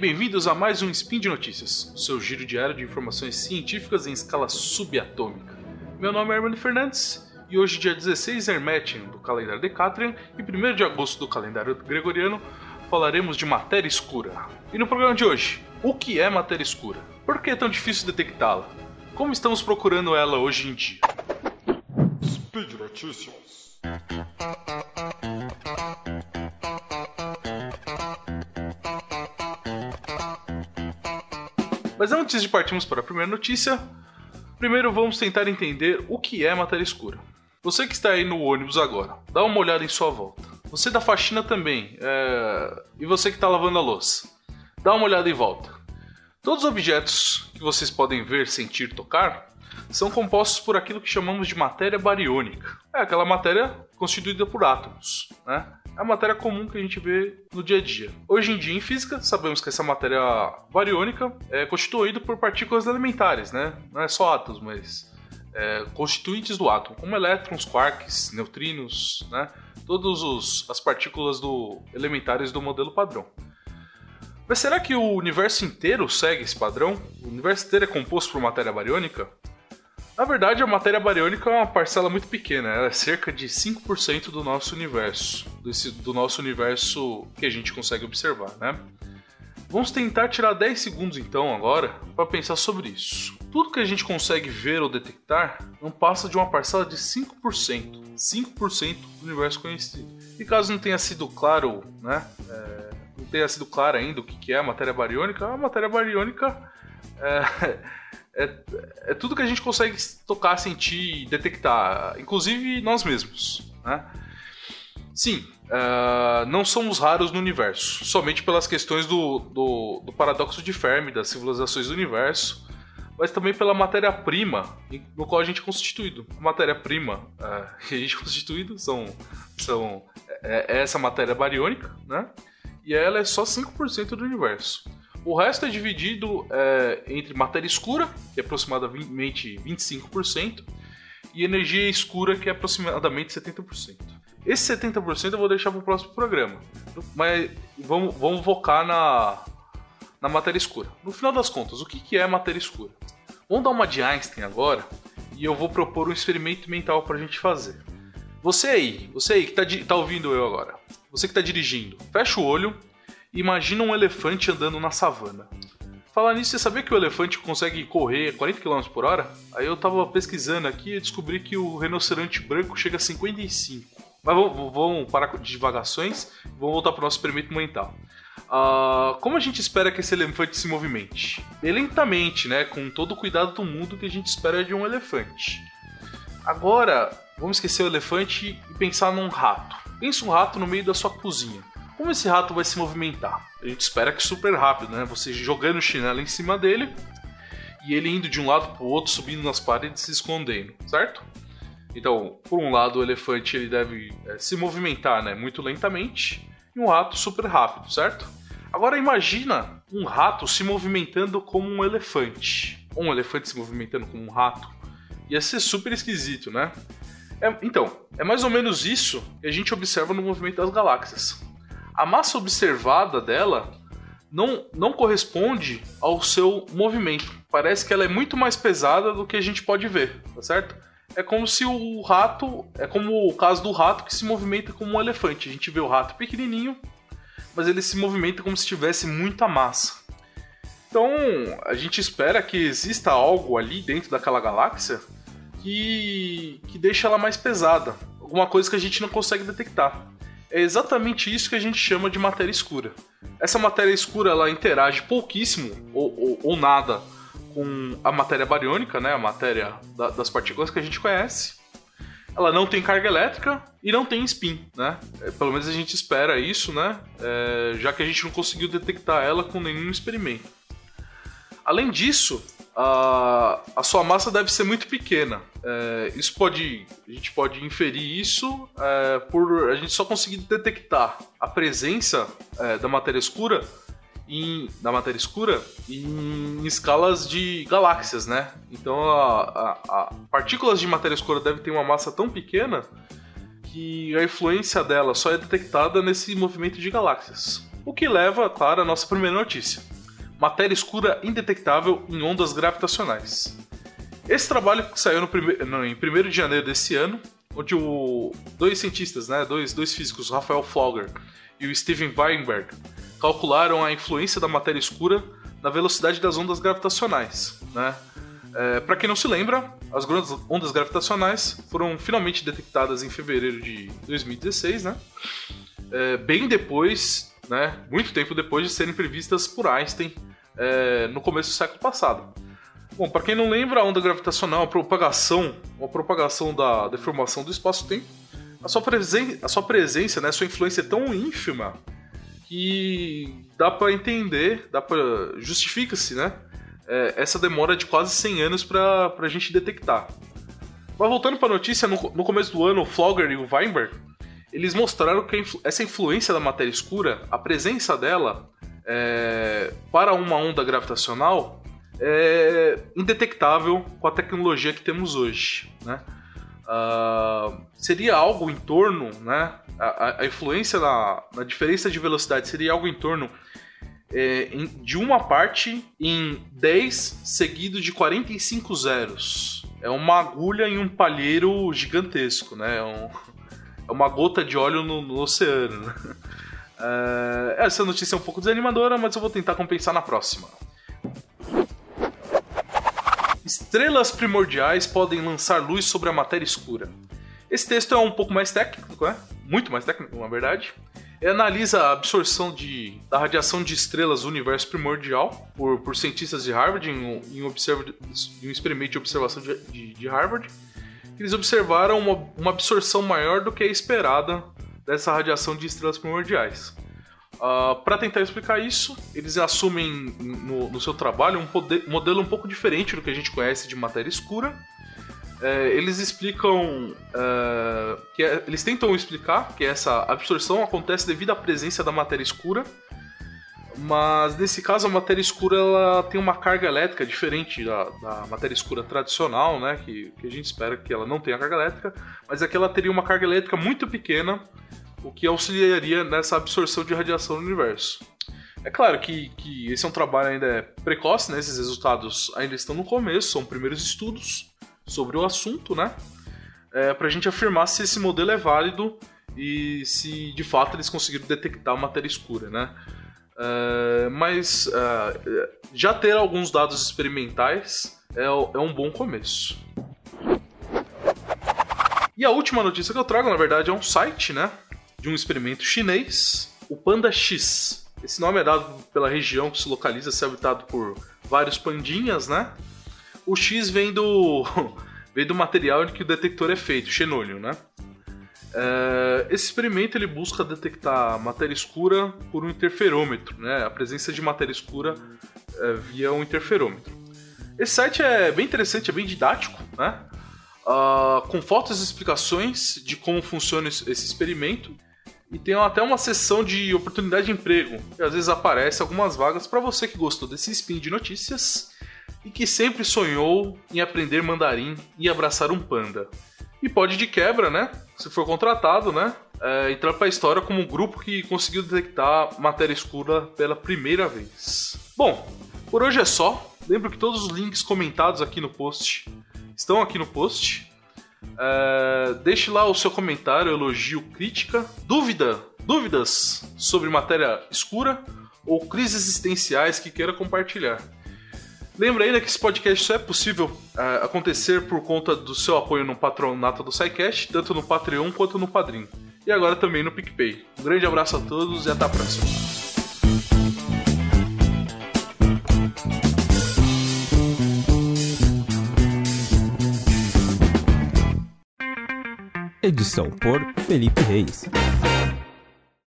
bem-vindos a mais um Spin de Notícias, seu giro diário de informações científicas em escala subatômica. Meu nome é Hermano Fernandes e hoje, dia 16 Hermetian do calendário Decatrian e 1 de agosto do calendário Gregoriano, falaremos de matéria escura. E no programa de hoje, o que é matéria escura? Por que é tão difícil detectá-la? Como estamos procurando ela hoje em dia? Speed Notícias. Mas antes de partirmos para a primeira notícia, primeiro vamos tentar entender o que é matéria escura. Você que está aí no ônibus agora, dá uma olhada em sua volta. Você da faxina também, é... e você que está lavando a louça, dá uma olhada em volta. Todos os objetos que vocês podem ver, sentir, tocar são compostos por aquilo que chamamos de matéria bariônica. É aquela matéria constituída por átomos, né? A matéria comum que a gente vê no dia a dia. Hoje em dia, em física, sabemos que essa matéria bariônica é constituída por partículas elementares, né? Não é só átomos, mas é, constituintes do átomo, como elétrons, quarks, neutrinos, né? Todas as partículas do, elementares do modelo padrão. Mas será que o universo inteiro segue esse padrão? O universo inteiro é composto por matéria bariônica? Na verdade, a matéria bariônica é uma parcela muito pequena, ela é cerca de 5% do nosso universo, desse, do nosso universo que a gente consegue observar, né? Vamos tentar tirar 10 segundos então agora para pensar sobre isso. Tudo que a gente consegue ver ou detectar não passa de uma parcela de 5%. 5% do universo conhecido. E caso não tenha sido claro, né? É, não tenha sido claro ainda o que é a matéria bariônica, a matéria bariônica é, é, é tudo que a gente consegue tocar, sentir, detectar, inclusive nós mesmos, né? Sim, uh, não somos raros no universo, somente pelas questões do, do, do, paradoxo de Fermi, das civilizações do universo, mas também pela matéria-prima no qual a gente é constituído. A matéria-prima uh, que a gente é constituído são, são é, é essa matéria bariônica, né? E ela é só 5% do universo. O resto é dividido é, entre matéria escura, que é aproximadamente 25%, e energia escura, que é aproximadamente 70%. Esse 70% eu vou deixar para o próximo programa. Mas vamos, vamos focar na, na matéria escura. No final das contas, o que, que é matéria escura? Vamos dar uma de Einstein agora e eu vou propor um experimento mental para a gente fazer. Você aí, você aí que está tá ouvindo eu agora, você que está dirigindo, fecha o olho Imagina um elefante andando na savana. Falar nisso, você sabia que o elefante consegue correr 40 km por hora? Aí eu tava pesquisando aqui e descobri que o rinoceronte branco chega a 55. Mas vamos, parar de divagações e vamos voltar para o nosso experimento mental. Uh, como a gente espera que esse elefante se movimente? Lentamente, né? Com todo o cuidado do mundo que a gente espera de um elefante. Agora, vamos esquecer o elefante e pensar num rato. Pensa um rato no meio da sua cozinha. Como esse rato vai se movimentar? A gente espera que super rápido, né? Você jogando o chinelo em cima dele e ele indo de um lado para o outro, subindo nas paredes, se escondendo, certo? Então, por um lado, o elefante ele deve é, se movimentar, né, muito lentamente, e um rato super rápido, certo? Agora imagina um rato se movimentando como um elefante, ou um elefante se movimentando como um rato. Ia ser super esquisito, né? É, então, é mais ou menos isso que a gente observa no movimento das galáxias a massa observada dela não, não corresponde ao seu movimento. Parece que ela é muito mais pesada do que a gente pode ver, tá certo? É como se o rato, é como o caso do rato que se movimenta como um elefante. A gente vê o rato pequenininho, mas ele se movimenta como se tivesse muita massa. Então, a gente espera que exista algo ali dentro daquela galáxia que, que deixa ela mais pesada. Alguma coisa que a gente não consegue detectar. É exatamente isso que a gente chama de matéria escura. Essa matéria escura ela interage pouquíssimo ou, ou, ou nada com a matéria bariônica, né, a matéria da, das partículas que a gente conhece. Ela não tem carga elétrica e não tem spin, né? É, pelo menos a gente espera isso, né? É, já que a gente não conseguiu detectar ela com nenhum experimento. Além disso, a, a sua massa deve ser muito pequena. É, isso pode, a gente pode inferir isso é, por a gente só conseguir detectar a presença é, da matéria escura em, da matéria escura em escalas de galáxias, né? Então, a, a, a partículas de matéria escura devem ter uma massa tão pequena que a influência dela só é detectada nesse movimento de galáxias. O que leva, claro, à nossa primeira notícia Matéria Escura Indetectável em Ondas Gravitacionais. Esse trabalho saiu no prime... não, em 1 de janeiro desse ano, onde o... dois cientistas, né, dois, dois físicos, Rafael Flogger e o Steven Weinberg, calcularam a influência da matéria escura na velocidade das ondas gravitacionais. Né? É, Para quem não se lembra, as ondas gravitacionais foram finalmente detectadas em fevereiro de 2016, né? É, bem depois, né, muito tempo depois de serem previstas por Einstein é, no começo do século passado. Bom, para quem não lembra, a onda gravitacional a propagação, a propagação da deformação do espaço-tempo. A sua, a sua presença, né, a sua influência é tão ínfima que dá para entender, dá para justifica-se, né, é, essa demora de quase 100 anos para a gente detectar. Mas voltando para a notícia, no, no, começo do ano, o Flogger e o Weinberg eles mostraram que influ essa influência da matéria escura, a presença dela é, para uma onda gravitacional é indetectável com a tecnologia que temos hoje, né? Uh, seria algo em torno, né? A, a influência na, na, diferença de velocidade seria algo em torno é, em, de uma parte em 10 seguido de 45 zeros. É uma agulha em um palheiro gigantesco, né? É, um, uma gota de óleo no, no oceano. Uh, essa notícia é um pouco desanimadora, mas eu vou tentar compensar na próxima. Estrelas primordiais podem lançar luz sobre a matéria escura. Esse texto é um pouco mais técnico, é? muito mais técnico, na verdade. Ele analisa a absorção de, da radiação de estrelas do universo primordial por, por cientistas de Harvard em um, em, em um experimento de observação de, de, de Harvard. Eles observaram uma, uma absorção maior do que a esperada dessa radiação de estrelas primordiais. Uh, ah, Para tentar explicar isso, eles assumem no, no seu trabalho um poder, modelo um pouco diferente do que a gente conhece de matéria escura. É, eles explicam é, que é, eles tentam explicar que essa absorção acontece devido à presença da matéria escura, mas nesse caso a matéria escura ela tem uma carga elétrica diferente da, da matéria escura tradicional, né? Que, que a gente espera que ela não tenha carga elétrica, mas aqui ela teria uma carga elétrica muito pequena o que auxiliaria nessa absorção de radiação no universo. É claro que, que esse é um trabalho ainda é precoce, né? esses resultados ainda estão no começo, são primeiros estudos sobre o assunto, né? É, para a gente afirmar se esse modelo é válido e se de fato eles conseguiram detectar matéria escura, né? É, mas é, já ter alguns dados experimentais é, é um bom começo. E a última notícia que eu trago, na verdade, é um site, né? de um experimento chinês, o Panda X. Esse nome é dado pela região que se localiza, se habitado por vários pandinhas, né? O X vem do, vem do material em que o detector é feito, xenônio, né? É, esse experimento ele busca detectar matéria escura por um interferômetro, né? A presença de matéria escura é, via um interferômetro. Esse site é bem interessante, é bem didático, né? Uh, com fotos e explicações de como funciona esse experimento e tem até uma sessão de oportunidade de emprego, que às vezes aparece algumas vagas para você que gostou desse spin de notícias e que sempre sonhou em aprender mandarim e abraçar um panda. E pode de quebra, né? Se for contratado, né? É, entrar para a história como um grupo que conseguiu detectar matéria escura pela primeira vez. Bom, por hoje é só. Lembro que todos os links comentados aqui no post estão aqui no post. É, deixe lá o seu comentário, elogio, crítica, dúvida, dúvidas sobre matéria escura ou crises existenciais que queira compartilhar. Lembra ainda que esse podcast só é possível é, acontecer por conta do seu apoio no patronato do SciCast, tanto no Patreon quanto no Padrim. E agora também no PicPay. Um grande abraço a todos e até a próxima. Edição por Felipe Reis.